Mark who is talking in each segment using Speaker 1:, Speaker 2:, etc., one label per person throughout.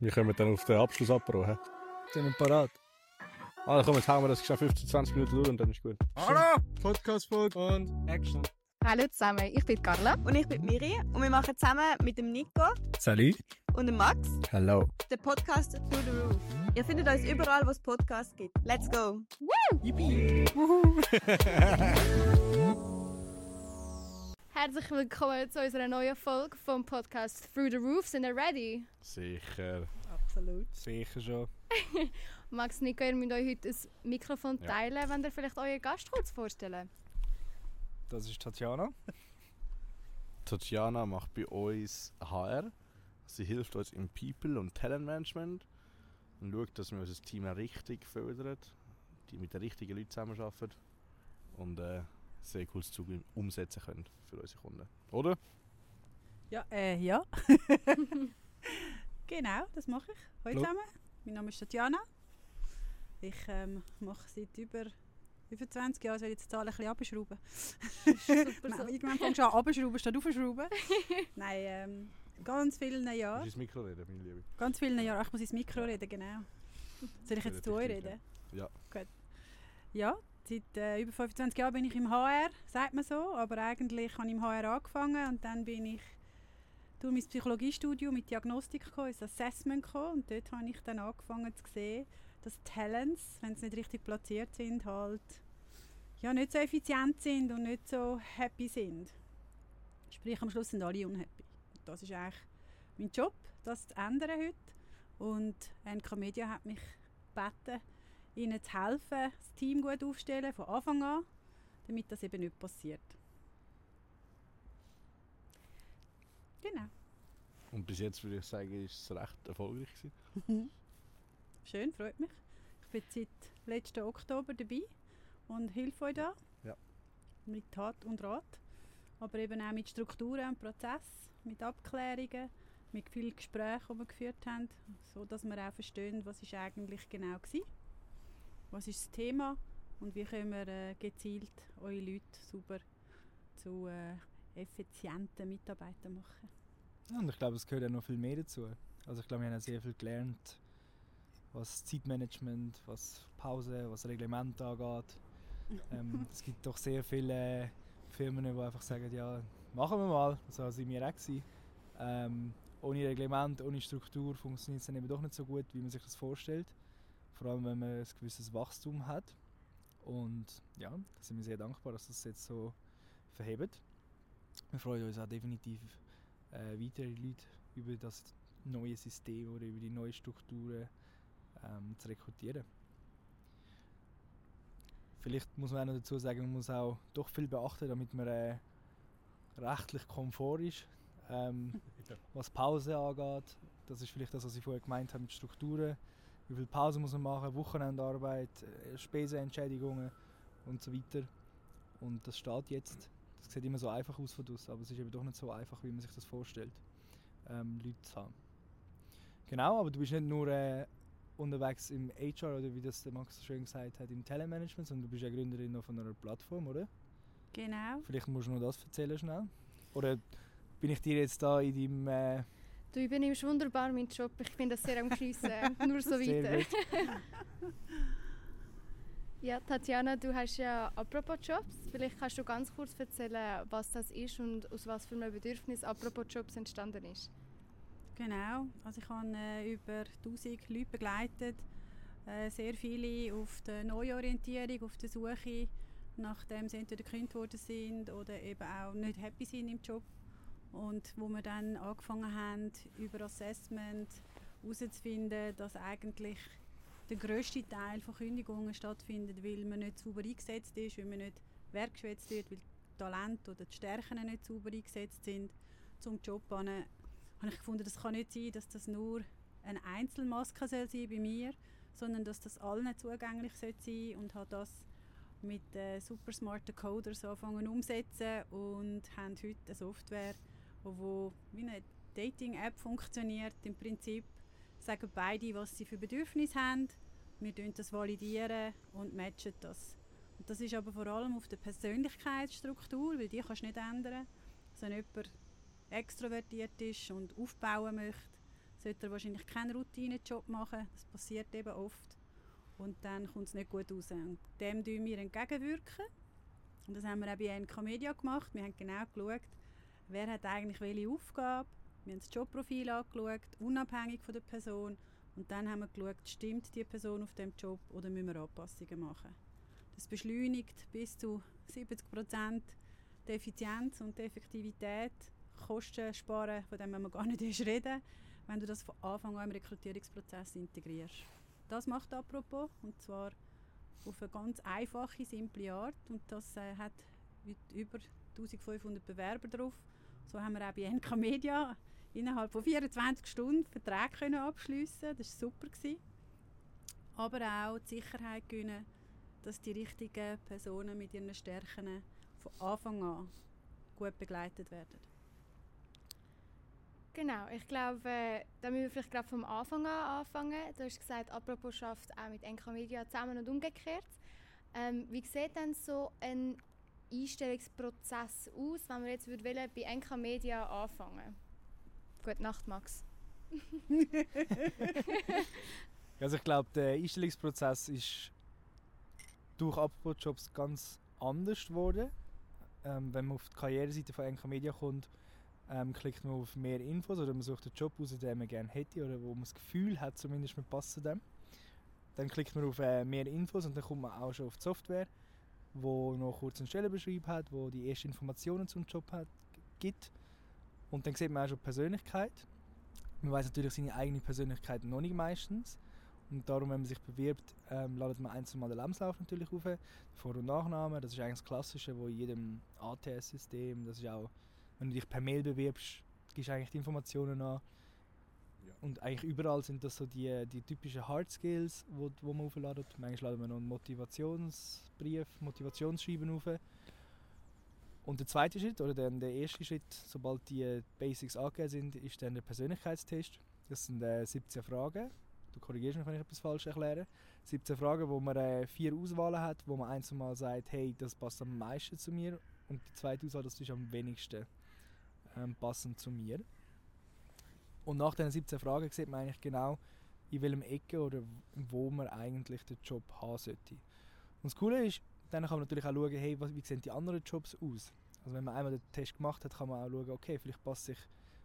Speaker 1: Wir kommen dann auf den Abschluss abbrauchen.
Speaker 2: Sind wir parat?
Speaker 1: Ah, komm, jetzt hauen wir das schon 15, 20 Minuten durch und dann ist gut.
Speaker 2: Hallo! Podcast-Folge und Action.
Speaker 3: Hallo zusammen, ich bin Carla.
Speaker 4: Und ich bin Miri und wir machen zusammen mit dem Nico
Speaker 2: Salut.
Speaker 4: und dem Max
Speaker 1: Hello.
Speaker 4: den Podcast Through the Roof. Ihr findet uns überall, wo es Podcasts gibt. Let's go!
Speaker 3: Herzlich willkommen zu unserer neuen Folge vom Podcast Through the Roof. Sind ihr ready?
Speaker 1: Sicher.
Speaker 4: Absolut.
Speaker 2: Sicher schon.
Speaker 3: Max, Nico, ihr müsst euch heute ein Mikrofon
Speaker 1: Ja.
Speaker 3: teilen, wenn ihr vielleicht euren Gast kurz vorstellen.
Speaker 2: Das ist Tatjana.
Speaker 1: Tatjana macht bei uns HR. Sie hilft uns im People- und Talentmanagement und schaut, dass wir unser Team richtig fördern, die mit den richtigen Leuten zusammenarbeiten und äh, sehr cooles Zug umsetzen können für unsere Kunden. Oder?
Speaker 5: Ja, äh, ja. genau, das mache ich. Hallo zusammen. Mein Name ist Tatjana. Ich ähm, mache seit über, über 20 Jahren, soll ich jetzt die Zahl ein bisschen abschrauben.
Speaker 3: Super so.
Speaker 5: Irgendwann fängst du an, abschrauben statt aufschrauben. Nein, ähm, ganz vielen
Speaker 1: Ja.
Speaker 5: Jahren.
Speaker 1: ins Mikro reden, meine Liebe.
Speaker 5: Ganz vielen Jahren. Ach, Ich muss ins Mikro reden, genau. Soll ich jetzt zu euch reden?
Speaker 1: Ja.
Speaker 5: Gut. Ja, seit äh, über 25 Jahren bin ich im HR, sagt man so. Aber eigentlich habe ich im HR angefangen und dann bin ich durch mein Psychologiestudium mit Diagnostik gekommen, ins Assessment gekommen. Und dort habe ich dann angefangen zu sehen, dass Talents, wenn sie nicht richtig platziert sind, halt ja, nicht so effizient sind und nicht so happy sind. Sprich, am Schluss sind alle unhappy. Das ist eigentlich mein Job, das zu ändern heute. Und NK Media hat mich gebeten, ihnen zu helfen, das Team gut aufzustellen, von Anfang an, damit das eben nicht passiert. Genau.
Speaker 1: Und bis jetzt würde ich sagen, ist es recht erfolgreich gewesen.
Speaker 5: Schön, freut mich. Ich bin seit letzten Oktober dabei und helfe euch da.
Speaker 1: Ja.
Speaker 5: Mit Tat und Rat. Aber eben auch mit Strukturen und Prozess, mit Abklärungen, mit vielen Gesprächen, die wir geführt haben, so dass wir auch verstehen, was ist eigentlich genau war. Was ist das Thema und wie können wir äh, gezielt eure Leute super zu äh, effizienten Mitarbeitern machen.
Speaker 2: Ja, und ich glaube, es gehört ja noch viel mehr dazu. Also ich glaube, wir haben sehr viel gelernt, was Zeitmanagement, was Pause, was Reglement angeht. Ähm, es gibt doch sehr viele Firmen, die einfach sagen, ja, machen wir mal. So sind wir auch gewesen. Ähm, ohne Reglement, ohne Struktur funktioniert es dann eben doch nicht so gut, wie man sich das vorstellt. Vor allem, wenn man ein gewisses Wachstum hat. Und ja, da sind wir sehr dankbar, dass das jetzt so verhebt. Wir freuen uns auch definitiv, äh, weitere Leute über das neue System oder über die neuen Strukturen ähm, zu rekrutieren. Vielleicht muss man auch noch dazu sagen, man muss auch doch viel beachten, damit man äh, rechtlich komfort ist. Ähm, was Pause angeht, das ist vielleicht das, was ich vorher gemeint habe mit Strukturen. Wie viel Pause muss man machen, Wochenendarbeit, äh, Spesenentschädigungen und so weiter. Und das steht jetzt. Das sieht immer so einfach aus von draussen, aber es ist eben doch nicht so einfach, wie man sich das vorstellt, ähm, Leute zu haben. Genau, aber du bist nicht nur äh, unterwegs im HR oder wie das der Max so schön gesagt hat, im Telemanagement, sondern du bist ja Gründerin noch von einer Plattform, oder?
Speaker 5: Genau.
Speaker 2: Vielleicht musst du noch das erzählen schnell. Oder bin ich dir jetzt da in deinem... Äh,
Speaker 3: Du übernimmst wunderbar meinen Job. Ich finde das sehr am Geniessen. Nur so weiter. Ja, Tatjana, du hast ja apropos Jobs. Vielleicht kannst du ganz kurz erzählen, was das ist und aus was für einem Bedürfnis apropos Jobs entstanden ist.
Speaker 5: Genau, also ich habe äh, über 1000 Leute begleitet, äh, sehr viele auf der Neuorientierung, auf der Suche, nachdem sie entweder gekündigt worden sind oder eben auch nicht happy sind im Job. Und wo wir dann angefangen haben, über Assessment herauszufinden, dass eigentlich der grösste Teil von Kündigungen stattfindet, weil man nicht sauber eingesetzt ist, weil man nicht wertgeschätzt wird, weil die Talente oder die Stärken nicht sauber eingesetzt sind zum Job habe ich gefunden, das kann nicht sein, dass das nur eine Einzelmaske soll sein bei mir, sondern dass das allen zugänglich soll sein und habe das mit äh, super smarten Coders angefangen umsetzen und haben heute eine Software, wo, wie eine Dating-App funktioniert. Im Prinzip sagen beide, was sie für Bedürfnisse haben. Wir das validieren und matchen das. Und das ist aber vor allem auf der Persönlichkeitsstruktur, weil die kannst du nicht ändern. Also wenn jemand extrovertiert ist und aufbauen möchte, sollte er wahrscheinlich keinen Routinejob machen. Das passiert eben oft. Und dann kommt es nicht gut raus. Und dem tun wir entgegenwirken. Und das haben wir auch bei NK Media gemacht. Wir haben genau geschaut, wer hat eigentlich welche Aufgabe. Wir haben das Jobprofil angeschaut, unabhängig von der Person. Und dann haben wir geschaut, stimmt die Person auf dem Job oder müssen wir Anpassungen machen. Das beschleunigt bis zu 70 Prozent die Effizienz und die Effektivität. Kosten sparen, von dem wir gar nicht erst reden, wenn du das von Anfang an im Rekrutierungsprozess integrierst. Das macht apropos und zwar auf eine ganz einfache, simple Art und das äh, hat über 1500 Bewerber drauf. So haben wir auch bei NK Media innerhalb von 24 Stunden Verträge können abschliessen. Das war super gewesen. Aber auch die Sicherheit gewinnen, dass die richtigen Personen mit ihren Stärken von Anfang an gut begleitet werden.
Speaker 3: Genau, ich glaube, da müssen wir vielleicht gerade vom Anfang an anfangen. Du hast gesagt, apropos schafft auch mit NK Media zusammen und umgekehrt. Ähm, wie sieht denn so ein Einstellungsprozess aus, wenn wir jetzt wollen, bei NK Media anfangen? Gute Nacht, Max.
Speaker 2: also ich glaube, der Einstellungsprozess ist durch Apropos-Jobs ganz anders geworden. Ähm, wenn man auf die Karriereseite von NK Media kommt, ähm, klickt man auf mehr Infos oder man sucht einen Job aus, den man gerne hätte oder wo man das Gefühl hat, zumindest man passt zu dem. Dann klickt man auf äh, mehr Infos und dann kommt man auch schon auf die Software, wo noch kurz einen Stellenbeschreib hat, wo die ersten Informationen zum Job hat, gibt. Und dann sieht man auch schon die Persönlichkeit. Man weiß natürlich seine eigene Persönlichkeit noch nicht meistens. Und darum, wenn man sich bewirbt, ähm, ladet man einzeln mal den Lebenslauf natürlich auf, Vor- und Nachname. Das ist eigentlich das Klassische, wo in jedem ATS-System, das ist auch wenn du dich per Mail bewirbst, gibst du eigentlich die Informationen an. Und eigentlich überall sind das so die, die typischen Hard Skills, wo, wo man aufladet. Manchmal laden wir noch einen Motivationsbrief, Motivationsschreiben auf. Und der zweite Schritt, oder dann der erste Schritt, sobald die Basics angegeben sind, ist dann der Persönlichkeitstest. Das sind äh, 17 Fragen. Du korrigierst mich, wenn ich etwas falsch erkläre. 17 Fragen, wo man äh, vier Auswahlen hat, wo man einmal sagt, hey, das passt am meisten zu mir. Und die zweite Auswahl, das ist am wenigsten ähm, passend zu mir. Und nach diesen 17 Fragen sieht man eigentlich genau, in welchem Ecke oder wo man eigentlich den Job haben sollte. Und das Coole ist, dann kann man natürlich auch schauen, hey, wie sehen die anderen Jobs aus. Also wenn man einmal den Test gemacht hat, kann man auch schauen, okay, vielleicht passt sich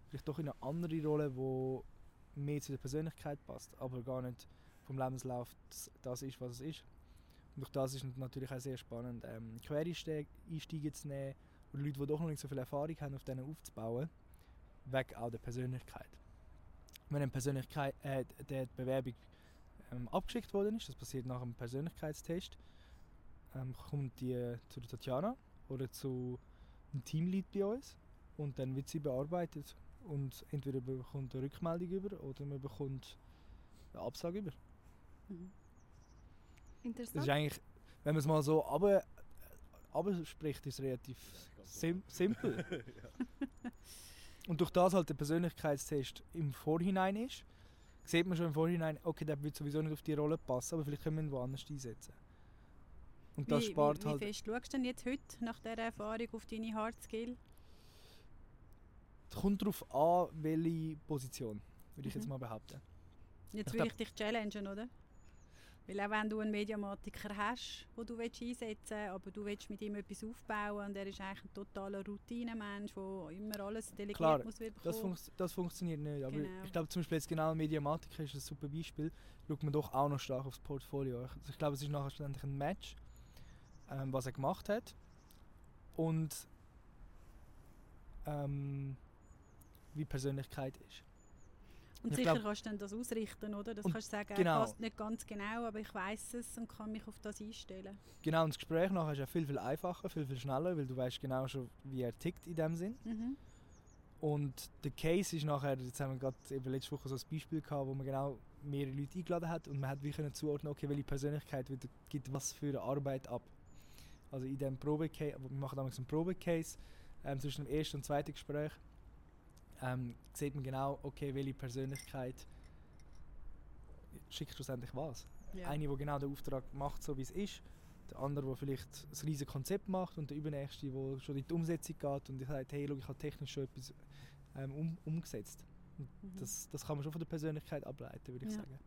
Speaker 2: vielleicht doch in eine andere Rolle, die mehr zu der Persönlichkeit passt, aber gar nicht vom Lebenslauf das, ist, was es ist. Und durch das ist natürlich auch sehr spannend, ähm, Quereinstiege zu nehmen, oder Leute, die doch noch nicht so viel Erfahrung haben, auf denen aufzubauen, weg auch der Persönlichkeit. Wenn eine Persönlichkeit, äh, die Bewerbung ähm, abgeschickt worden ist, das passiert nach einem Persönlichkeitstest, ähm, kommt die zu der Tatjana oder zu einem Teamlead bei uns und dann wird sie bearbeitet und entweder bekommt eine Rückmeldung über oder man bekommt eine Absage über.
Speaker 3: Mhm. Interessant.
Speaker 2: Das ist eigentlich, wenn man es mal so aber spricht, ist es relativ sim simpel. Und durch das halt der Persönlichkeitstest im Vorhinein ist, sieht man schon im Vorhinein, okay, der wird sowieso nicht auf die Rolle passen, aber vielleicht können wir ihn woanders einsetzen.
Speaker 5: Und das wie, spart wie, halt. Wie fest schaust du denn jetzt heute nach dieser Erfahrung auf deine Hard Skill?
Speaker 2: Es kommt darauf an, welche Position, würde ich mhm. jetzt mal behaupten.
Speaker 5: Jetzt will ich dich challengen, oder? Weil auch wenn du einen Mediamatiker hast, den du einsetzen willst, aber du willst mit ihm etwas aufbauen und er ist eigentlich ein totaler Routinemensch, der immer alles delegiert
Speaker 2: Klar,
Speaker 5: muss
Speaker 2: bekommen. Das, fun das funktioniert nicht. Aber genau. ich glaube zum Beispiel jetzt genau Mediamatiker ist ein super Beispiel. Schaut man doch auch noch stark aufs Portfolio. Also ich glaube, es ist nachher schlussendlich ein Match, ähm, was er gemacht hat. Und ähm, wie Persönlichkeit ist.
Speaker 5: Und ich sicher glaub, kannst du dann das ausrichten, oder? Das kannst du sagen, genau. passt nicht ganz genau, aber ich weiß es und kann mich auf das einstellen.
Speaker 2: Genau, und das Gespräch nachher ist ja viel, viel einfacher, viel, viel schneller, weil du weißt genau schon, wie er tickt in dem Sinn. Mhm. Und der Case ist nachher, jetzt haben wir gerade eben letzte Woche so ein Beispiel gehabt, wo man genau mehrere Leute eingeladen hat und man hat können zuordnen, okay, welche Persönlichkeit gibt was für eine Arbeit ab. Also in dem Probecase, wir machen damals einen Probecase ähm, zwischen dem ersten und zweiten Gespräch ähm, sieht man genau, okay, welche Persönlichkeit schickt schlussendlich was. Ja. Eine, die genau den Auftrag macht, so wie es ist. Der andere, der vielleicht ein riesiges Konzept macht und der übernächste, der schon in die Umsetzung geht und sagt, hey, schau, ich habe technisch schon etwas ähm, um, umgesetzt.
Speaker 5: Mhm.
Speaker 2: Das, das kann man schon von der Persönlichkeit ableiten, würde ich
Speaker 5: Ja.
Speaker 2: sagen.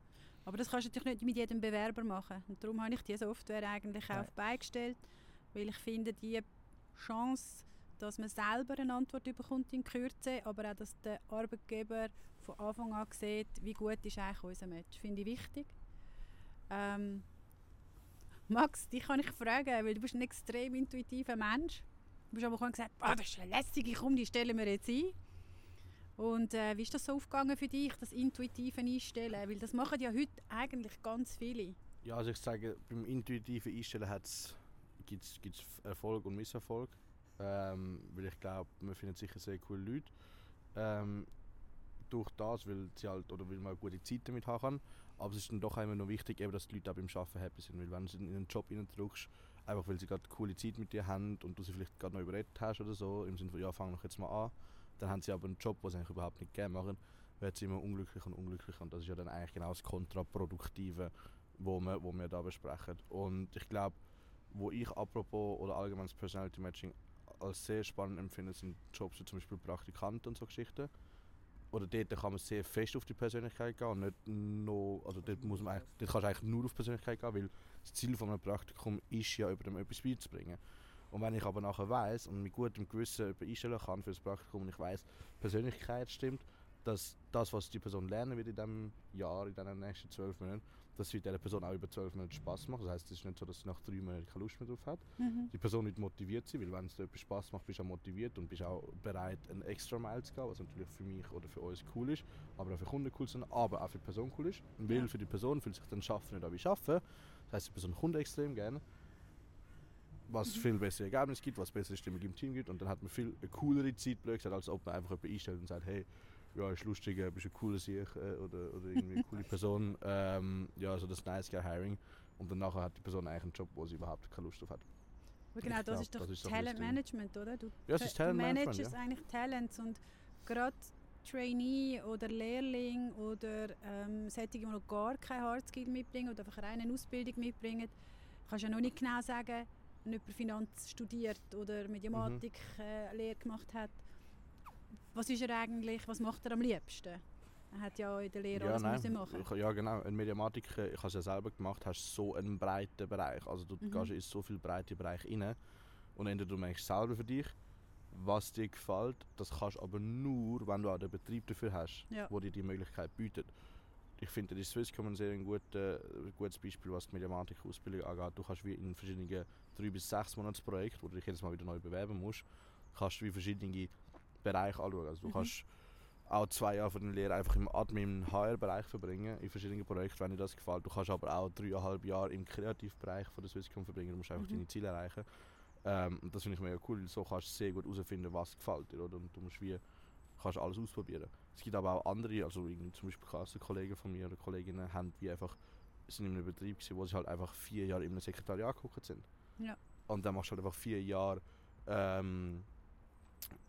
Speaker 5: Aber das kannst du natürlich nicht mit jedem Bewerber machen. Und darum habe ich diese Software eigentlich auch beigestellt, weil ich finde, die Chance, dass man selber eine Antwort bekommt in Kürze, aber auch, dass der Arbeitgeber von Anfang an sieht, wie gut ist eigentlich unser Match, finde ich wichtig. Ähm, Max, dich kann ich fragen, weil du bist ein extrem intuitiver Mensch. Du bist aber gesagt, ah, das ist eine lässige, komm, die stellen wir jetzt ein. Und äh, wie ist das so aufgegangen für dich, das intuitive Einstellen? Weil das machen ja heute eigentlich ganz viele.
Speaker 1: Ja, also ich sage, beim intuitiven Einstellen gibt es Erfolg und Misserfolg. Ähm, weil ich glaube, man findet sicher sehr coole Leute. Ähm, durch das, weil sie halt, oder weil man eine gute Zeit damit haben kann. Aber es ist dann doch immer noch wichtig, eben, dass die Leute auch beim Arbeiten happy sind. Weil wenn du in einen Job drückst, einfach weil sie gerade coole Zeit mit dir haben und du sie vielleicht gerade noch überredet hast oder so, im Sinne von, ja, fang doch jetzt mal an. Dann haben sie aber einen Job, den sie eigentlich überhaupt nicht gerne machen, wird sie immer unglücklicher und unglücklicher. Und das ist ja dann eigentlich genau das Kontraproduktive, wo wir, wo wir da besprechen. Und ich glaube, wo ich apropos oder allgemein das Personality Matching als sehr spannend empfinde, sind Jobs wie zum Beispiel Praktikanten und so Geschichten. Oder dort kann man sehr fest auf die Persönlichkeit gehen und nicht nur, also dort, muss man eigentlich, dort kannst du eigentlich nur auf Persönlichkeit gehen, weil das Ziel von einem Praktikum ist ja, über dem etwas beizubringen. Und wenn ich aber nachher weiß und mit gutem Gewissen einstellen kann für das Praktikum und ich weiß, Persönlichkeit stimmt, dass das, was die Person lernen wird in diesem Jahr, in den nächsten zwölf Monaten, dass sie dieser Person auch über zwölf Monate Spaß macht. Das heißt, es ist nicht so, dass sie nach drei Monaten keine Lust mehr drauf hat.
Speaker 5: Mhm.
Speaker 1: Die Person nicht motiviert sie, weil wenn es dir etwas Spaß macht, bist du auch motiviert und bist auch bereit, einen extra Mile zu gehen, was natürlich für mich oder für uns cool ist, aber auch für Kunden cool sind, aber auch für die Person cool ist. Weil
Speaker 5: Ja.
Speaker 1: für die Person fühlt sich dann Schaffen nicht an wie Schaffen. Das heißt, die Person kommt extrem gerne. Was
Speaker 5: Mhm.
Speaker 1: viel bessere Ergebnisse gibt, was bessere Stimmung im Team gibt und dann hat man viel eine coolere Zeit, blöd gesagt, als ob man einfach jemanden einstellt und sagt, hey, ja, ist lustig, äh, bist ein cooler Sieg äh, oder, oder irgendwie eine coole Person. Ähm, ja, also das Nice Guy Hiring. Und dann nachher hat die Person eigentlich einen Job, wo sie überhaupt keine Lust drauf hat.
Speaker 5: Aber genau, das
Speaker 1: glaub,
Speaker 5: ist doch
Speaker 1: das ist
Speaker 5: Talent Management, oder? Du,
Speaker 1: Ja, es ist
Speaker 5: du
Speaker 1: Talent Management,
Speaker 5: managst
Speaker 1: ja.
Speaker 5: eigentlich Talents und gerade Trainee oder Lehrling oder ähm, solche, die noch gar keine Hardskill mitbringen oder einfach eine reine Ausbildung mitbringen, kannst du ja noch nicht genau sagen, wenn jemand Finanz studiert oder Mediamatik
Speaker 1: Mhm.
Speaker 5: äh, Lehre gemacht hat. Was ist er eigentlich, was macht er am liebsten? Er hat ja in der Lehre alles müssen machen.
Speaker 1: Ich- Ja, genau. Ein Mediamatiker, ich habe es ja selber gemacht, hast so einen breiten Bereich. Also du
Speaker 5: Mhm.
Speaker 1: gehst in so viele breite Bereiche rein. Und entweder du merkst selber für dich, was dir gefällt. Das kannst du aber nur, wenn du auch den Betrieb dafür hast,
Speaker 5: Ja.
Speaker 1: wo dir die Möglichkeit bietet. Ich finde, die Swisscom ein sehr ein ein gutes Beispiel, was die Mediamatik-Ausbildung angeht. Du kannst wie in verschiedenen drei bis sechs Monatsprojekten, wo du dich jedes Mal wieder neu bewerben musst, kannst du wie verschiedene Bereiche anschauen. Also du
Speaker 5: Mhm.
Speaker 1: kannst auch zwei Jahre von der Lehre einfach im Admin, HR-Bereich verbringen, in verschiedenen Projekten, wenn dir das gefällt. Du kannst aber auch dreieinhalb Jahre im Kreativbereich von der Swisscom verbringen, du musst einfach
Speaker 5: Mhm.
Speaker 1: deine Ziele erreichen. Ähm, und das finde ich mega cool, weil so kannst du sehr gut herausfinden, was gefällt dir. Oder? Und du musst wie, kannst alles ausprobieren. Es gibt aber auch andere, also zum Beispiel Klassenkollegen von mir oder Kolleginnen, haben wie einfach, sind in einem Betrieb gewesen, wo sie halt einfach vier Jahre in einem Sekretariat geguckt sind.
Speaker 5: Ja.
Speaker 1: Und dann machst du halt einfach vier Jahre ähm,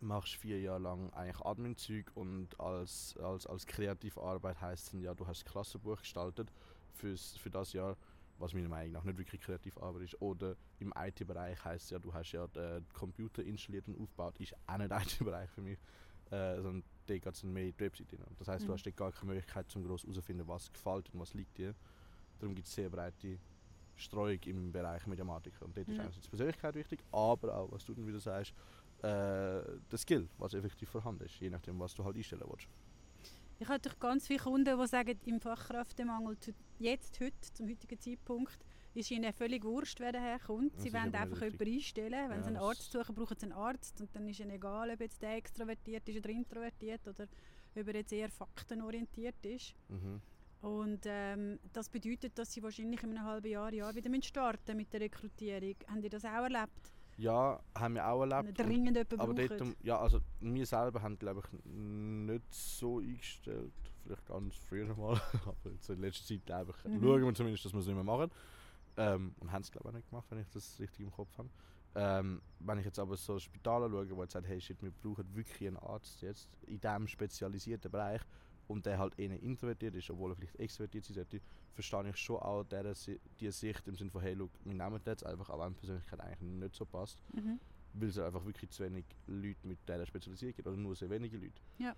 Speaker 1: machst vier Jahre lang eigentlich Admin-Zeug und als, als, als Kreativarbeit heisst es dann, ja, du hast das Klassenbuch gestaltet fürs, für das Jahr, was meiner Meinung nach nicht wirklich Kreativarbeit ist. Oder im IT-Bereich heisst es ja, du hast ja den Computer installiert und aufgebaut, ist auch nicht IT-Bereich für mich. Äh, sondern dort geht es mehr in die Webseite rein. Das heisst,
Speaker 5: Mhm.
Speaker 1: du hast gar keine Möglichkeit, zum groß herauszufinden, was gefällt und was liegt dir. Darum gibt es sehr breite Streuung im Bereich Mediamatik. Und dort ist
Speaker 5: Ja.
Speaker 1: einerseits die Persönlichkeit wichtig, aber auch, was du dann wieder sagst, äh, der Skill, was effektiv vorhanden ist, je nachdem, was du halt einstellen willst.
Speaker 5: Ich habe durch ganz viele Kunden, die sagen, im Fachkräftemangel jetzt, heute, zum heutigen Zeitpunkt, ist ihnen völlig wurscht, wer daherkommt. Sie
Speaker 1: ist
Speaker 5: wollen einfach
Speaker 1: richtig.
Speaker 5: jemanden einstellen. Wenn
Speaker 1: Ja,
Speaker 5: sie einen Arzt suchen, brauchen sie einen Arzt. Und dann ist ihnen egal, ob jetzt der extrovertiert ist oder introvertiert oder ob er jetzt eher faktenorientiert ist.
Speaker 1: Mhm.
Speaker 5: Und ähm, das bedeutet, dass sie wahrscheinlich in einem halben Jahr, Jahr wieder starten mit der Rekrutierung. Haben ihr das auch erlebt?
Speaker 1: Ja, haben wir auch erlebt.
Speaker 5: dringend jemanden
Speaker 1: Aber
Speaker 5: braucht?
Speaker 1: dort, ja, also wir selber haben glaube ich nicht so eingestellt. Vielleicht ganz früher mal, aber jetzt in letzter Zeit einfach
Speaker 5: Mhm.
Speaker 1: schauen wir zumindest, dass wir es nicht mehr machen. Ähm, und haben es glaube ich auch nicht gemacht, wenn ich das richtig im Kopf habe. Ähm, wenn ich jetzt aber so Spitäler schaue, wo jetzt sagt, hey shit, wir brauchen wirklich einen Arzt jetzt in diesem spezialisierten Bereich und der halt eher introvertiert ist, obwohl er vielleicht extrovertiert sein sollte, verstehe ich schon auch der, die Sicht im Sinne von, hey, look, wir nehmen das jetzt einfach, auch wenn die Persönlichkeit eigentlich nicht so passt
Speaker 5: Mhm.
Speaker 1: weil es einfach wirklich zu wenig Leute mit dieser Spezialisierung gibt oder nur sehr wenige Leute.
Speaker 5: Ja.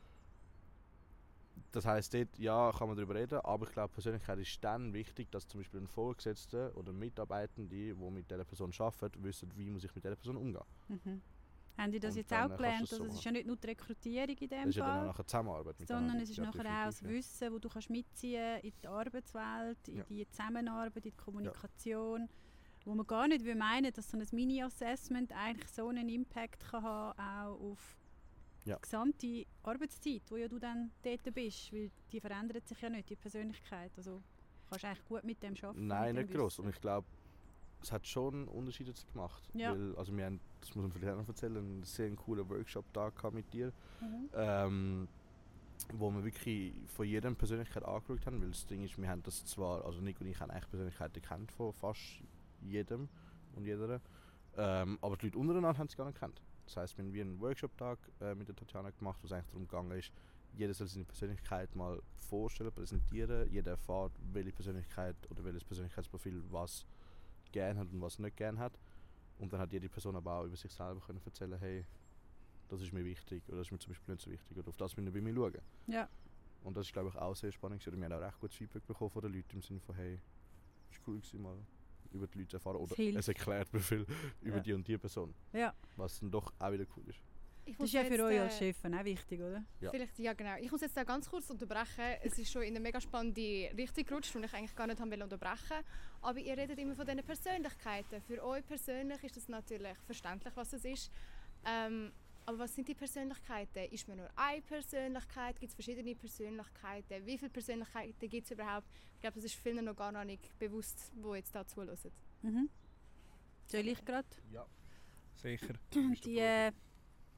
Speaker 1: das heisst, dort ja, kann man darüber reden, aber ich glaube, Persönlichkeit ist dann wichtig, dass zum Beispiel ein Vorgesetzter oder Mitarbeitende, die mit dieser Person arbeiten, wissen, wie muss ich mit dieser Person umgehen.
Speaker 5: Mhm. Haben die das
Speaker 1: Und
Speaker 5: jetzt auch gelernt?
Speaker 1: es
Speaker 5: Also es ist ja nicht nur die Rekrutierung in dem
Speaker 1: ist ja dann
Speaker 5: Fall,
Speaker 1: nachher Zusammenarbeit
Speaker 5: sondern
Speaker 1: miteinander.
Speaker 5: es ist
Speaker 1: Ja,
Speaker 5: nachher auch das
Speaker 1: ja.
Speaker 5: Wissen, das du kannst mitziehen in die Arbeitswelt, in
Speaker 1: Ja.
Speaker 5: die Zusammenarbeit, in die Kommunikation, wo man gar nicht will meinen, dass so ein Mini-Assessment eigentlich so einen Impact kann haben auch auf
Speaker 1: Ja.
Speaker 5: die gesamte Arbeitszeit, wo ja du dann dort bist, weil die verändert sich ja nicht, die Persönlichkeit. Also kannst du eigentlich gut mit dem arbeiten.
Speaker 1: Nein,
Speaker 5: mit
Speaker 1: nicht groß.
Speaker 5: Wissen.
Speaker 1: Und ich glaube, es hat schon Unterschiede gemacht.
Speaker 5: Ja.
Speaker 1: Weil, also wir haben, das muss man vielleicht auch noch erzählen, einen sehr coolen Workshop-Tag mit dir,
Speaker 5: Mhm.
Speaker 1: ähm, wo wir wirklich von jedem Persönlichkeit angeschaut haben. Weil das Ding ist, wir haben das zwar, also Nick und ich haben eigentlich Persönlichkeiten gekannt von fast jedem und jeder, ähm, aber die Leute untereinander haben es gar nicht gekannt. Das heisst, wir haben einen Workshop-Tag äh, mit der Tatjana gemacht, wo es eigentlich darum gegangen ist, jeder soll seine Persönlichkeit mal vorstellen, präsentieren. Jeder erfährt, welche Persönlichkeit oder welches Persönlichkeitsprofil was gern hat und was nicht gern hat. Und dann hat jede Person aber auch über sich selber können erzählen, hey, das ist mir wichtig oder das ist mir zum Beispiel nicht so wichtig oder auf das müssen wir bei mir schauen.
Speaker 5: Ja.
Speaker 1: Und das ist glaube ich auch sehr spannend gewesen. Oder wir haben auch recht gutes Feedback bekommen von den Leuten im Sinne von, hey, ist cool gewesen, mal über die Leute zu erfahren oder es erklärt mir viel über
Speaker 5: Ja.
Speaker 1: die und die Person.
Speaker 5: Ja,
Speaker 1: Was dann doch auch wieder cool ist.
Speaker 3: Ich
Speaker 5: das
Speaker 3: muss
Speaker 5: ist ja für
Speaker 3: jetzt,
Speaker 5: euch
Speaker 3: äh,
Speaker 5: als Chef auch wichtig, oder?
Speaker 1: Ja.
Speaker 3: Vielleicht, ja genau. Ich muss jetzt da ganz kurz unterbrechen. Es ist schon in eine mega spannende Richtung gerutscht, die ich eigentlich gar nicht haben wollte unterbrechen Aber ihr redet immer von diesen Persönlichkeiten. Für euch persönlich ist das natürlich verständlich, was es ist. Ähm, aber was sind die Persönlichkeiten? Ist man nur eine Persönlichkeit? Gibt es verschiedene Persönlichkeiten? Wie viele Persönlichkeiten gibt es überhaupt? Ich glaube, das ist vielen noch gar nicht bewusst, die jetzt da zuhören.
Speaker 5: Mhm. Soll ich gerade?
Speaker 1: Ja.
Speaker 2: Sicher.
Speaker 5: Die äh,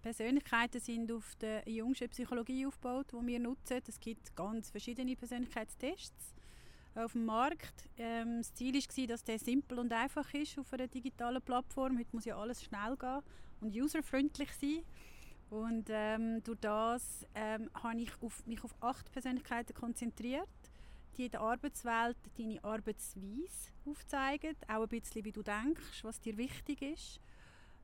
Speaker 5: Persönlichkeiten sind auf der jüngsten Psychologie aufgebaut, die wir nutzen. Es gibt ganz verschiedene Persönlichkeitstests auf dem Markt. Ähm, das Ziel war, dass der simpel und einfach ist auf einer digitalen Plattform. Heute muss ja alles schnell gehen und userfreundlich sein. Und ähm, durch das ähm, habe ich auf, mich auf acht Persönlichkeiten konzentriert, die in der Arbeitswelt deine Arbeitsweise aufzeigen, auch ein bisschen, wie du denkst, was dir wichtig ist.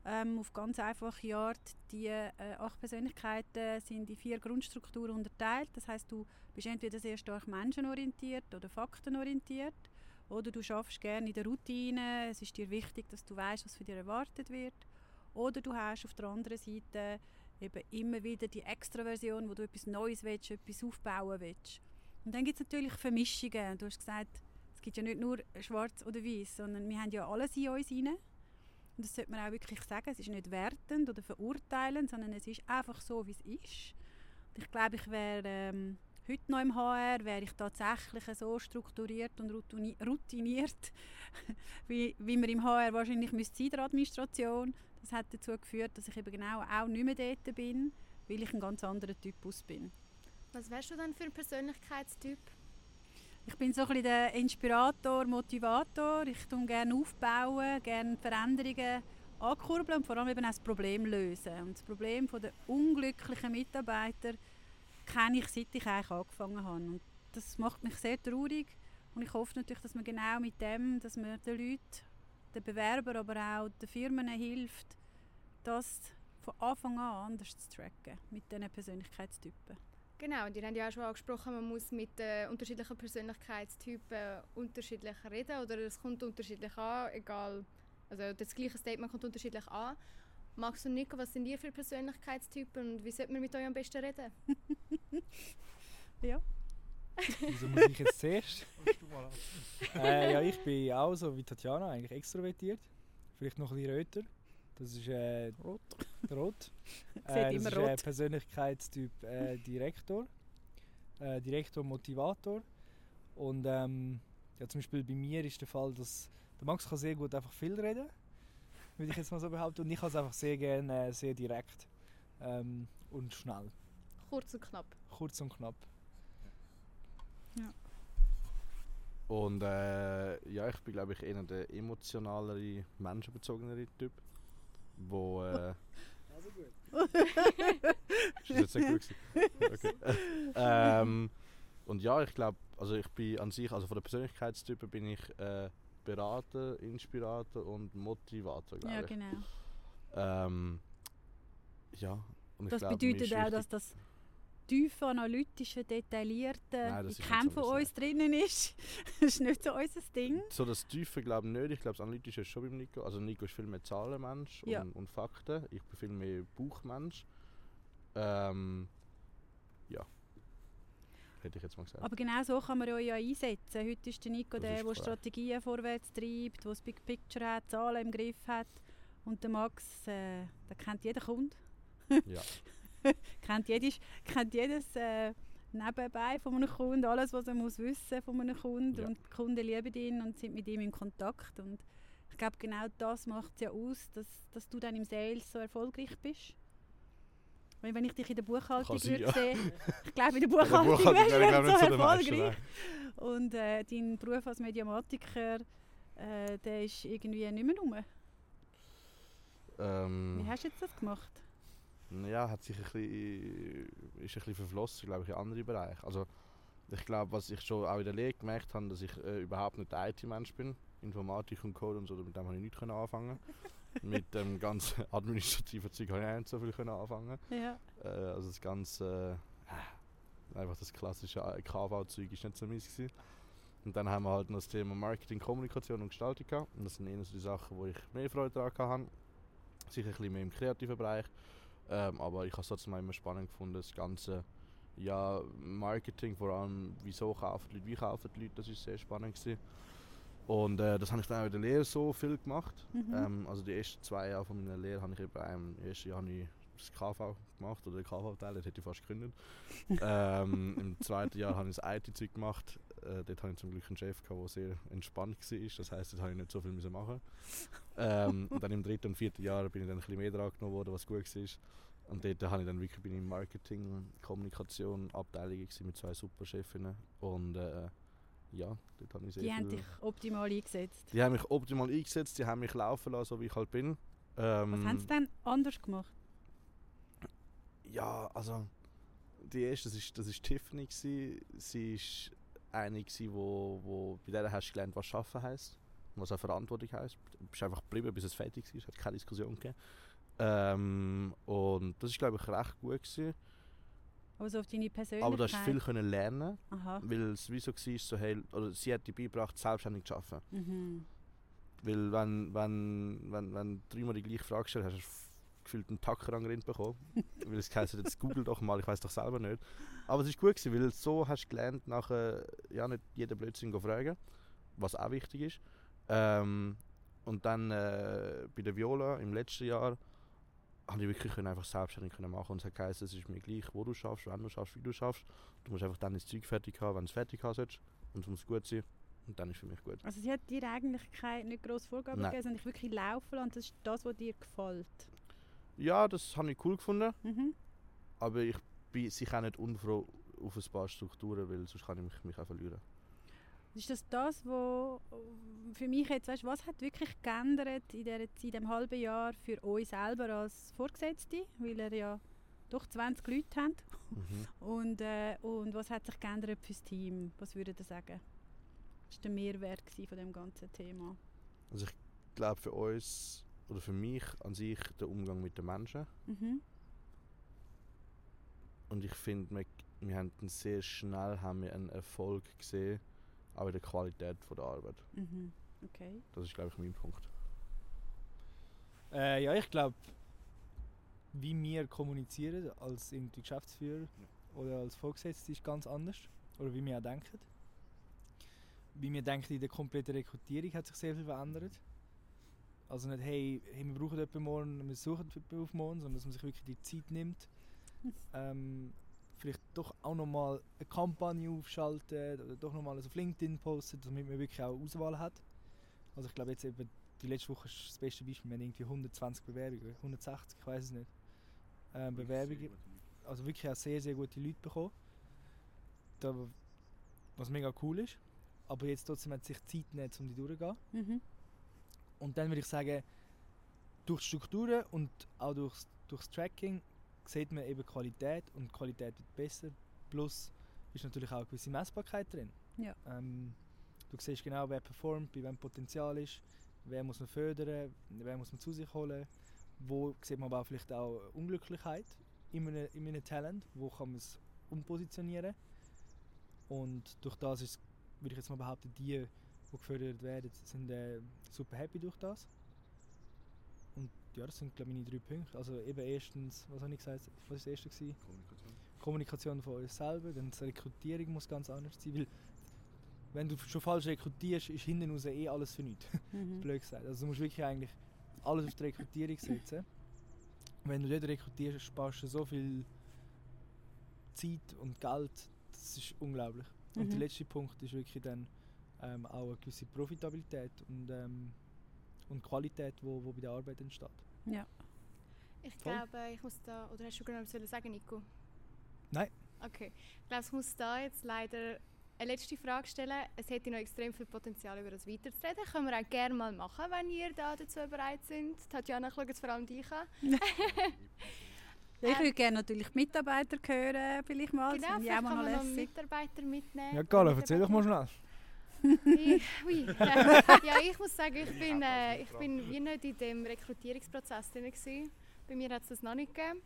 Speaker 5: Ähm, auf ganz einfache Art, die äh, acht Persönlichkeiten sind in vier Grundstrukturen unterteilt. Das heißt, du bist entweder sehr stark menschenorientiert oder faktenorientiert. Oder du schaffst gerne in der Routine. Es ist dir wichtig, dass du weißt, was von dir erwartet wird. Oder du hast auf der anderen Seite eben immer wieder die Extraversion, wo du etwas Neues willst, etwas aufbauen willst. Und dann gibt es natürlich Vermischungen. Du hast gesagt, es gibt ja nicht nur schwarz oder weiß, sondern wir haben ja alles in uns rein. Und das sollte man auch wirklich sagen. Es ist nicht wertend oder verurteilend, sondern es ist einfach so, wie es ist. Und ich glaube, ich wäre ähm, heute noch im HR, wäre ich tatsächlich so strukturiert und routini- routiniert, wie, wie man im HR wahrscheinlich müsste sein, der Administration. Das hat dazu geführt, dass ich eben genau auch nicht mehr dort bin, weil ich ein ganz anderer Typus bin.
Speaker 3: Was wärst du dann für ein Persönlichkeitstyp?
Speaker 5: Ich bin so ein bisschen der Inspirator, Motivator. Ich tue gerne aufbauen, gerne Veränderungen ankurbeln und vor allem eben auch das Problem lösen. Und das Problem der unglücklichen Mitarbeiter kenne ich, seit ich eigentlich angefangen habe. Und das macht mich sehr traurig. Und ich hoffe natürlich, dass man genau mit dem, dass man den Leuten, den Bewerbern, aber auch den Firmen hilft, das von Anfang an anders zu tracken mit diesen Persönlichkeitstypen.
Speaker 3: Genau, und ihr habt ja auch schon angesprochen, man muss mit äh, unterschiedlichen Persönlichkeitstypen unterschiedlich reden oder es kommt unterschiedlich an, egal, also das gleiche Statement kommt unterschiedlich an. Max und Nico, was sind ihr für Persönlichkeitstypen und wie sollte man mit euch am besten reden?
Speaker 2: Wieso muss ich jetzt zuerst? äh, ja, ich bin auch so wie Tatjana, eigentlich extrovertiert. Vielleicht noch ein bisschen röter. Das ist äh,
Speaker 5: Rot.
Speaker 2: rot. Äh,
Speaker 5: immer
Speaker 2: das ist äh,
Speaker 5: rot.
Speaker 2: Persönlichkeitstyp äh, Direktor. Äh, Direktor Motivator. Und ähm, ja, zum Beispiel bei mir ist der Fall, dass der Max kann sehr gut einfach viel reden. Würde ich jetzt mal so behaupten. Und ich kann es einfach sehr gerne äh, sehr direkt ähm, und schnell.
Speaker 3: Kurz und knapp.
Speaker 2: Kurz und knapp.
Speaker 1: Und äh, ja, ich bin glaube ich eher der emotionalere, menschenbezogenere Typ. Wo. Äh,
Speaker 2: Also gut.
Speaker 1: ist das jetzt nicht gut gewesen? Okay. ähm, und ja, ich glaube, also ich bin an sich, also von den Persönlichkeitstypen bin ich äh, Berater, Inspirator und Motivator, glaube
Speaker 5: Ja,
Speaker 1: ich.
Speaker 5: genau.
Speaker 1: Ähm, ja, und ich
Speaker 5: Das
Speaker 1: glaub,
Speaker 5: bedeutet auch, dass das tiefen, analytischen, detaillierten
Speaker 1: Nein, das
Speaker 5: keinem
Speaker 1: so
Speaker 5: uns drinnen ist. das ist nicht so unser Ding.
Speaker 1: So das Tiefe glaube ich nicht. Ich glaube, das Analytische ist schon beim Nico. Also Nico ist viel mehr Zahlenmensch
Speaker 5: Ja.
Speaker 1: und, und Fakten. Ich bin viel mehr Buchmensch. Ähm, ja. Hätte ich jetzt mal gesagt.
Speaker 5: Aber genau so kann man euch ja einsetzen. Heute ist der Nico
Speaker 1: Das
Speaker 5: der, der. Strategien vorwärts treibt, der das Big Picture hat, Zahlen im Griff hat. Und der Max, äh, der kennt jeden Kunde.
Speaker 1: ja.
Speaker 5: kennt, jedes, kennt jedes äh, Nebenbein von einem Kunden, alles, was er muss wissen von einem Kunden.
Speaker 1: Ja.
Speaker 5: Und die Kunden lieben ihn und sind mit ihm in Kontakt. Und ich glaube, genau das macht es ja aus, dass, dass du dann im Sales so erfolgreich bist. Weil wenn ich dich in der Buchhaltung würde
Speaker 1: ja.
Speaker 5: sehen, ich glaube, in der
Speaker 1: der
Speaker 5: Buchhaltung
Speaker 1: Buchhaltung
Speaker 5: wärst du
Speaker 1: wäre
Speaker 5: so
Speaker 1: nicht so der
Speaker 5: erfolgreich. Und äh, dein Beruf als Mediamatiker, äh, der ist irgendwie nicht mehr rum.
Speaker 1: Ähm,
Speaker 5: Wie hast du jetzt das gemacht?
Speaker 1: Ja, hat sich ein bisschen, ist ein bisschen verflossen, glaube ich, in andere Bereiche. Also ich glaube, was ich schon auch in der Lehre gemerkt habe, dass ich äh, überhaupt nicht der IT-Mensch bin. Informatik und Code und so, mit dem habe ich nicht können anfangen. mit dem ganzen administrativen Zeug habe ich auch nicht so viel können anfangen.
Speaker 5: Ja.
Speaker 1: Äh, also das ganze, äh, einfach das klassische KV-Zeug ist nicht so meins gewesen. Und dann haben wir halt noch das Thema Marketing, Kommunikation und Gestaltung gehabt. Und das sind eher so die Sachen, wo ich mehr Freude daran hatte. Sicher ein bisschen mehr im kreativen Bereich. Ähm, aber ich habe es trotzdem immer spannend gefunden, das ganze ja, Marketing, vor allem wieso kaufen die Leute, wie kaufen die Leute, das ist sehr spannend gewesen. Und äh, das habe ich dann auch in der Lehre so viel gemacht.
Speaker 5: Mhm.
Speaker 1: Ähm, also die ersten zwei Jahre von meiner Lehre habe ich eben im ersten Jahr ich das KV gemacht oder den KV-Teil, das hätte ich fast gegründet. ähm, Im zweiten Jahr habe ich das IT-Zeug gemacht. Äh, dort hatte ich zum Glück einen Chef, gehabt, der sehr entspannt war. Das heisst, dort habe ich nicht so viel müssen machen. ähm, und dann im dritten und vierten Jahr bin ich dann ein bisschen mehr dran genommen worden, was gut war. Und dort habe ich dann wirklich bin ich im Marketing, Kommunikation, Abteilung mit zwei super Chefinnen. Und äh, ja, dort habe ich sehr
Speaker 5: Die haben dich optimal eingesetzt.
Speaker 1: die haben mich optimal eingesetzt, die haben mich laufen lassen, so wie ich halt bin. Ähm,
Speaker 5: Was haben sie dann anders gemacht?
Speaker 1: Ja, also die erste, das ist, das ist Tiffany. Sie ist eine gsi, wo, wo bei der hast du gelernt, was Schaffen heißt, was auch Verantwortung heißt. Du bist einfach geblieben, bis es fertig war. Es hat keine Diskussion gegeben. Ähm, und das ist glaube ich recht gut gewesen.
Speaker 5: Aber so auf deine Persönlichkeit?
Speaker 1: Aber du hast viel können lernen,
Speaker 5: Aha.
Speaker 1: weil es wie so war, so, hey, oder sie hat dir beigebracht, selbstständig zu arbeiten.
Speaker 5: Mhm.
Speaker 1: Weil wenn, wenn, wenn, wenn du dreimal die gleiche Frage stellst, hast du gefühlt einen Tacker an den Rind bekommen. weil es heisst, jetzt google doch mal, ich weiß doch selber nicht. Aber es ist gut gewesen, weil so hast du gelernt, nachher ja, nicht jeden Blödsinn zu fragen, was auch wichtig ist. Ähm, und dann äh, bei der Viola im letzten Jahr habe ich wirklich können einfach selbstständig können machen und es hat geheißen, es ist mir gleich, wo du schaffst, wenn du schaffst, wie du schaffst. Du musst einfach dann das Zeug fertig haben, wenn du es fertig sollst. Und es muss gut sein. Und dann ist für mich gut.
Speaker 5: Also sie hat dir eigentlich keine nicht grosse Vorgaben gegeben, sondern dich wirklich laufen lassen. und Das ist das, was dir gefällt.
Speaker 1: Ja, das habe ich cool gefunden.
Speaker 5: Mhm.
Speaker 1: Aber ich bin sicher auch nicht unfroh auf ein paar Strukturen, weil sonst kann ich mich, mich auch verlieren.
Speaker 5: Ist das das, wo für mich jetzt, weißt, was hat wirklich geändert in, der, in diesem halben Jahr für euch selber als Vorgesetzte, weil ihr ja doch 20 Leute habt und, äh, und was hat sich geändert fürs Team? Was würdet ihr sagen? Was war der Mehrwert von dem ganzen Thema?
Speaker 1: Also ich glaube für uns oder für mich an sich der Umgang mit den Menschen.
Speaker 5: Mhm.
Speaker 1: Und ich finde, wir, wir haben sehr schnell haben wir einen Erfolg gesehen, auch in der Qualität von der Arbeit.
Speaker 5: Mhm. Okay.
Speaker 1: Das ist glaube ich mein Punkt.
Speaker 2: Äh, ja, ich glaube, wie wir kommunizieren als irgendwie Geschäftsführer oder als Vorgesetzte ist ganz anders. Oder wie wir auch denken. Wie wir denken, in der kompletten Rekrutierung hat sich sehr viel verändert. Also nicht, hey, hey wir brauchen jemanden morgen, wir suchen jemanden auf morgen, sondern dass man sich wirklich die Zeit nimmt. ähm, vielleicht doch auch nochmal eine Kampagne aufschaltet oder doch nochmal auf LinkedIn postet, damit man wirklich auch Auswahl hat. Also ich glaube jetzt eben die letzte Woche ist das beste Beispiel. Wir haben irgendwie 120 Bewerbungen, 160, ich weiß es nicht. Ähm, Bewerbungen, also wirklich auch sehr, sehr gute Leute bekommen. Da, was mega cool ist. Aber jetzt trotzdem hat sich Zeit nicht, um die durchzugehen.
Speaker 5: Mhm.
Speaker 2: Und dann würde ich sagen, durch die Strukturen und auch durchs, durchs Tracking sieht man eben Qualität und Qualität wird besser. Plus ist natürlich auch eine gewisse Messbarkeit drin.
Speaker 5: Ja.
Speaker 2: Ähm, du siehst genau, wer performt, bei wem Potenzial ist, wer muss man fördern, wer muss man zu sich holen, wo sieht man aber auch vielleicht auch Unglücklichkeit in einem, in einem Talent, wo kann man es umpositionieren. Und durch das ist, würde ich jetzt mal behaupten, die, die gefördert werden, sind äh, super happy durch das. Und ja, das sind glaube ich meine drei Punkte. Also eben erstens, was habe ich gesagt, was war das erste? Gewesen?
Speaker 1: Kommunikation.
Speaker 2: Kommunikation von uns selber, dann die Rekrutierung muss ganz anders sein, weil wenn du schon falsch rekrutierst, ist hinten raus eh alles für nichts.
Speaker 5: Mhm.
Speaker 2: blöd gesagt. Also du musst wirklich eigentlich alles auf die Rekrutierung setzen. Wenn du dort rekrutierst, sparst du so viel Zeit und Geld, das ist unglaublich. Und der
Speaker 5: Mhm.
Speaker 2: letzte Punkt ist wirklich dann ähm, auch eine gewisse Profitabilität und, ähm, und Qualität, wo, wo bei der Arbeit entsteht.
Speaker 5: Ja.
Speaker 3: Ich
Speaker 2: Voll.
Speaker 3: glaube, ich muss da. Oder hast du gerade noch etwas sagen, Nico?
Speaker 2: Nein.
Speaker 3: Okay. Ich glaube, ich muss da jetzt leider eine letzte Frage stellen. Es hätte noch extrem viel Potenzial, über das weiterzureden. Können wir auch gerne mal machen, wenn ihr da dazu bereit sind. Tatjana, ich schaue jetzt vor allem dich an.
Speaker 5: Ich würde gerne natürlich die Mitarbeiter hören, vielleicht mal.
Speaker 3: Genau, vielleicht
Speaker 5: auch
Speaker 3: kann
Speaker 5: mal
Speaker 3: man
Speaker 5: noch.
Speaker 3: Mitarbeiter mitnehmen.
Speaker 2: Ja, Carla, erzähl doch mal schnell.
Speaker 3: Ich, ja, ich muss sagen, ich bin, äh, ich bin wie nicht in dem Rekrutierungsprozess drin. Gewesen. Bei mir hat es das noch nicht gegeben.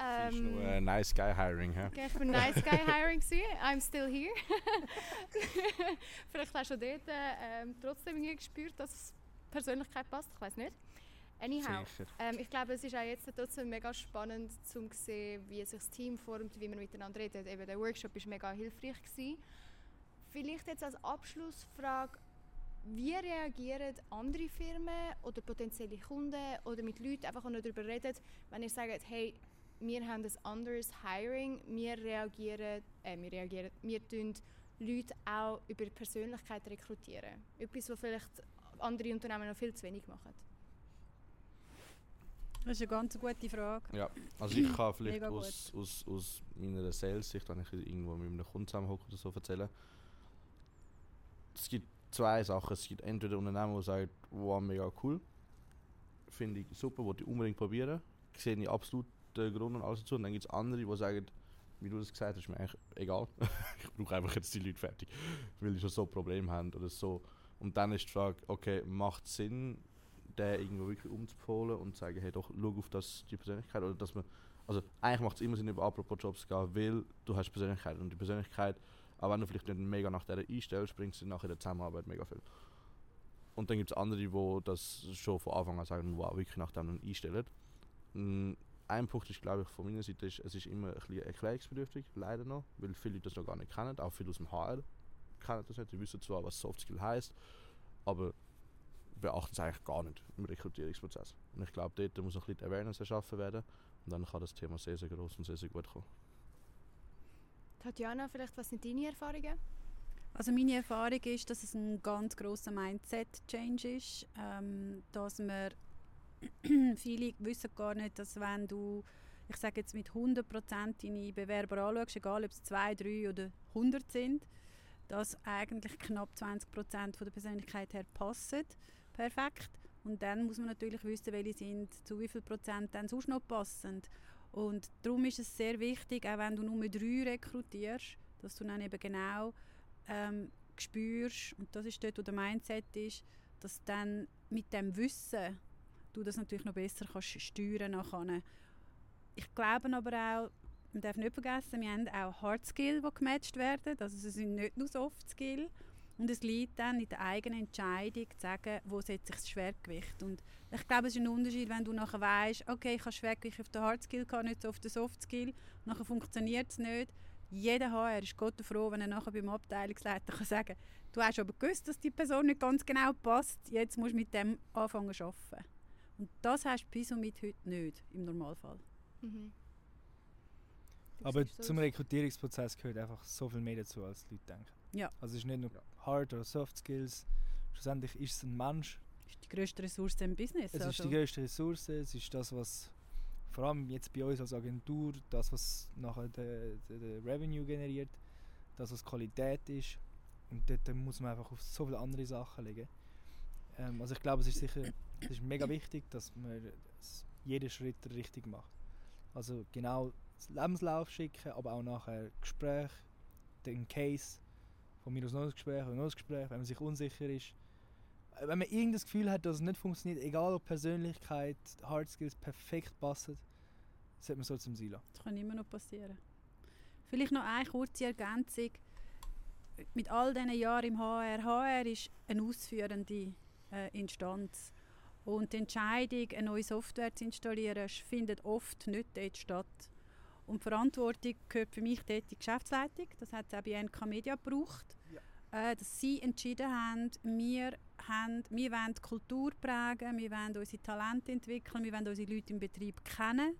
Speaker 3: Ähm,
Speaker 1: nur äh, nice guy hiring. hä?
Speaker 3: Okay, ich bin Nice Guy Hiring. gewesen. I'm still here. Vielleicht hast du dort äh, ähm, trotzdem irgendwie gespürt, dass die Persönlichkeit passt. Ich weiß nicht. Anyhow, ähm, ich glaube, es ist auch jetzt trotzdem mega spannend zu sehen, wie sich das Team formt, wie man miteinander redet. Eben, der Workshop war mega hilfreich. Gewesen. Vielleicht jetzt als Abschlussfrage, wie reagieren andere Firmen oder potenzielle Kunden oder mit Leuten einfach auch noch darüber reden, wenn ihr sagt, hey, wir haben ein anderes Hiring, wir reagieren, äh, wir reagieren, wir tun Leute auch über Persönlichkeit rekrutieren. Etwas, was vielleicht andere Unternehmen noch viel zu wenig machen.
Speaker 5: Das ist eine ganz gute Frage.
Speaker 1: Ja, also ich kann vielleicht aus, aus, aus meiner Sales-Sicht, wenn ich irgendwo mit einem Kunden zusammenhocke oder so erzählen. Es gibt zwei Sachen. Es gibt entweder Unternehmen, die sagen, wow, mega cool, finde ich super, wollte ich unbedingt probieren, sehe ich absolut den Grund und alles dazu. Und dann gibt es andere, die sagen, wie du das gesagt hast, ist mir eigentlich egal. ich brauche einfach jetzt die Leute fertig, weil die schon so Probleme haben oder so. Und dann ist die Frage, okay, macht es Sinn, den irgendwo wirklich umzupolen und zu sagen, hey doch, schau auf das, die Persönlichkeit oder dass man, also eigentlich macht es immer Sinn, über apropos Jobs zu gehen, weil du hast Persönlichkeit und die Persönlichkeit, auch wenn du vielleicht nicht mega nach der einstellst, bringst du nachher in der Zusammenarbeit mega viel. Und dann gibt es andere, die das schon von Anfang an sagen, wow, wirklich nach dem einstellen. Mm, Ein Punkt ist, glaube ich, von meiner Seite, ist, es ist immer ein bisschen erklärungsbedürftig, leider noch, weil viele das noch gar nicht kennen, auch viele aus dem HR kennen das nicht, die wissen zwar, was Soft Skill heisst, aber beachten es eigentlich gar nicht im Rekrutierungsprozess. Und ich glaube, dort muss ein bisschen Awareness erschaffen werden und dann kann das Thema sehr, sehr groß und sehr, sehr gut kommen.
Speaker 3: Tatjana, vielleicht was sind deine Erfahrungen?
Speaker 5: Also meine Erfahrung ist, dass es ein ganz großer Mindset-Change ist, ähm, dass wir viele wissen gar nicht, dass wenn du, ich sage jetzt mit 100% deine Bewerber anschaust, egal ob es 2, 3 oder 100 sind, dass eigentlich knapp 20% von der Persönlichkeit her passen, perfekt. Und dann muss man natürlich wissen, welche sind zu wie viel Prozent dann sonst noch passend. Und darum ist es sehr wichtig, auch wenn du nur drei rekrutierst, dass du dann eben genau ähm, spürst, und das ist dort, wo der Mindset ist, dass dann mit dem Wissen du das natürlich noch besser kannst steuern nachher. Ich glaube aber auch, man darf nicht vergessen, wir haben auch Hard Skill, die gematcht werden, also es sind nicht nur Soft Skill. Und es liegt dann in der eigenen Entscheidung, zu sagen, wo setze ich das Schwergewicht. Und ich glaube, es ist ein Unterschied, wenn du nachher weißt, okay, ich habe Schwergewicht auf den Hard Skill, nicht so auf den Soft Skill, nachher funktioniert es nicht. Jeder HR ist Gott froh, wenn er nachher beim Abteilungsleiter kann sagen du hast aber gewusst, dass die Person nicht ganz genau passt, jetzt musst du mit dem anfangen zu arbeiten. Und das hast du bis und mit heute nicht, im Normalfall.
Speaker 3: Mhm.
Speaker 2: Aber zum. Rekrutierungsprozess gehört einfach so viel mehr dazu, als die Leute denken.
Speaker 5: Ja.
Speaker 2: Also es ist nicht nur
Speaker 1: Ja.
Speaker 2: Hard oder Soft Skills. Schlussendlich ist es ein Mensch.
Speaker 5: Das ist die grösste Ressource im Business.
Speaker 2: Es ist
Speaker 5: also.
Speaker 2: die größte Ressource. Es ist das, was vor allem jetzt bei uns als Agentur, das, was nachher der, der, der Revenue generiert, das, was Qualität ist. Und dort muss man einfach auf so viele andere Sachen legen. Ähm, also ich glaube, es ist sicher es ist mega wichtig, dass man jeden Schritt richtig macht. Also genau das Lebenslauf schicken, aber auch nachher Gespräch, den Case, von mir aus noch ein Gespräch noch ein Gespräch, wenn man sich unsicher ist. Äh, Wenn man irgendein Gefühl hat, dass es nicht funktioniert, egal ob Persönlichkeit, Hard Skills perfekt passen, sollte man so zum lassen.
Speaker 5: Das kann immer noch passieren. Vielleicht noch eine kurze Ergänzung. Mit all diesen Jahren im HR, HR ist eine ausführende äh, Instanz. Und die Entscheidung, eine neue Software zu installieren, findet oft nicht dort statt. Und die Verantwortung gehört für mich dort die Geschäftsleitung. Das hat es auch bei NK Media gebraucht. Äh, dass sie entschieden haben, wir, haben, wir wollen die Kultur prägen, wir wollen unsere Talente entwickeln, wir wollen unsere Leute im Betrieb kennen.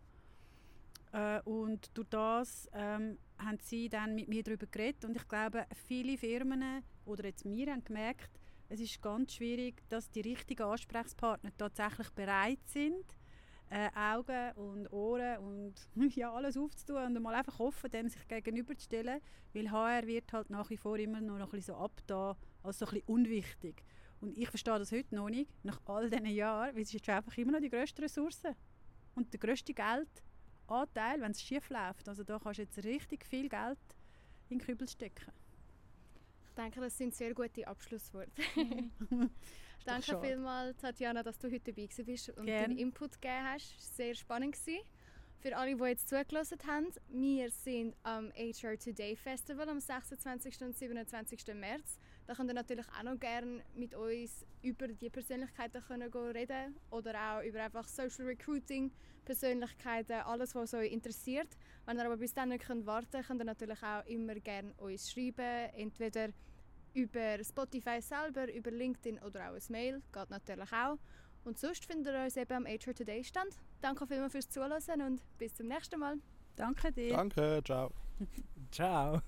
Speaker 5: Äh, und durch das ähm, haben sie dann mit mir darüber geredet. Und ich glaube, viele Firmen oder jetzt wir haben gemerkt, es ist ganz schwierig, dass die richtigen Ansprechpartner tatsächlich bereit sind, äh, Augen und Ohren und ja, alles aufzutun und mal einfach offen dem sich gegenüberzustellen, weil HR wird halt nach wie vor immer noch ein bisschen so abda als so ein bisschen unwichtig. Und ich verstehe das heute noch nicht, nach all diesen Jahren, weil es ist einfach immer noch die grösste Ressource und der grösste Geldanteil, wenn es schief läuft. Also da kannst du jetzt richtig viel Geld in den Kübel stecken.
Speaker 3: Ich denke, das sind sehr gute Abschlussworte. Danke
Speaker 5: schade.
Speaker 3: vielmals, Tatjana, dass du heute dabei bist und
Speaker 5: Gern.
Speaker 3: deinen Input gegeben hast. Sehr spannend. Gewesen. Für alle, die jetzt zugelassen haben, wir sind am HR Today Festival am 26. und 27. März. Da könnt ihr natürlich auch noch gerne mit uns über die Persönlichkeiten können reden oder auch über einfach Social Recruiting, Persönlichkeiten, alles, was euch interessiert. Wenn ihr aber bis dann nicht warten könnt, könnt ihr natürlich auch immer gerne uns schreiben, entweder über Spotify selber, über LinkedIn oder auch ein Mail, geht natürlich auch. Und sonst findet ihr uns eben am HR Today Stand. Danke vielmals fürs Zuhören und bis zum nächsten Mal.
Speaker 5: Danke dir.
Speaker 1: Danke, ciao.
Speaker 2: Ciao.